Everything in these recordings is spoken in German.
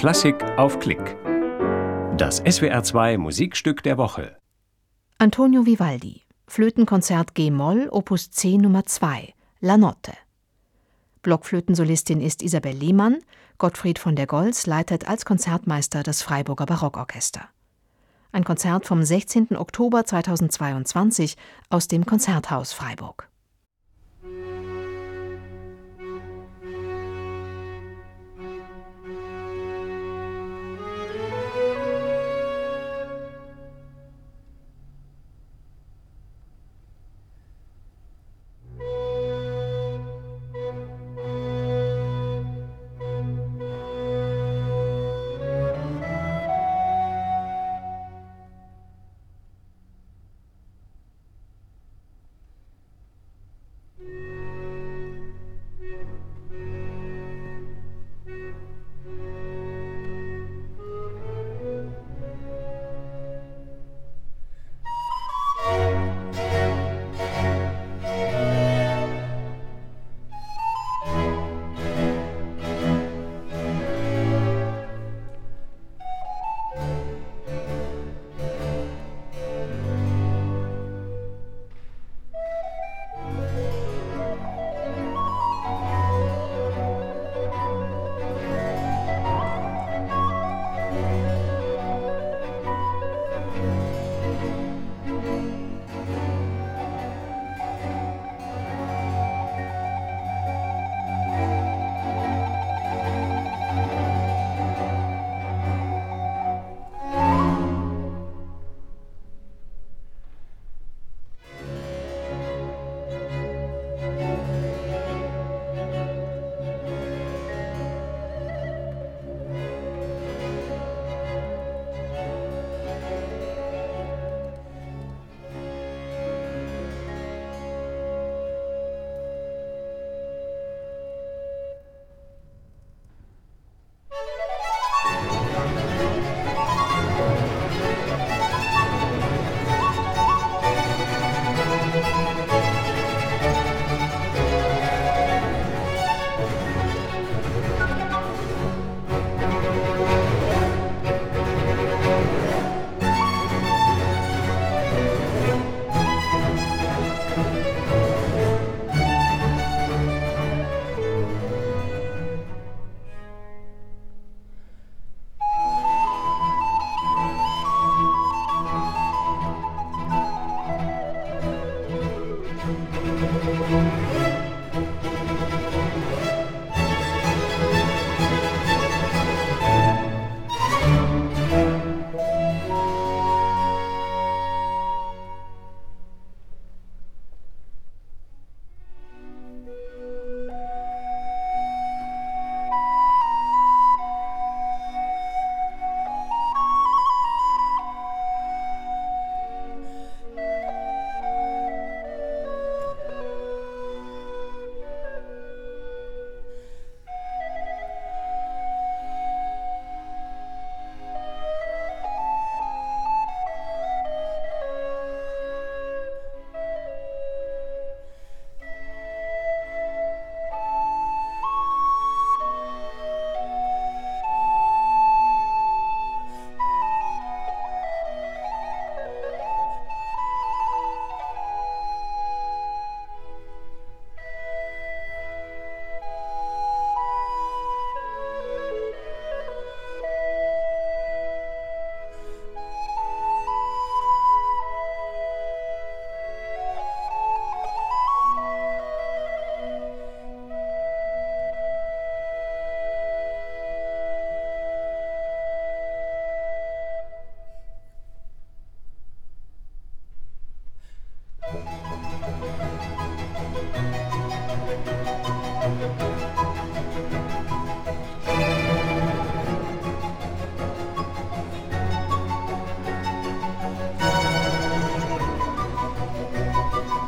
Klassik auf Klick. Das SWR2 Musikstück der Woche. Antonio Vivaldi, Flötenkonzert G-Moll, Opus 10 Nummer 2, La Notte. Blockflötensolistin ist Isabel Lehmann, Gottfried von der Goltz leitet als Konzertmeister das Freiburger Barockorchester. Ein Konzert vom 16. Oktober 2022 aus dem Konzerthaus Freiburg.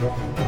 Yeah.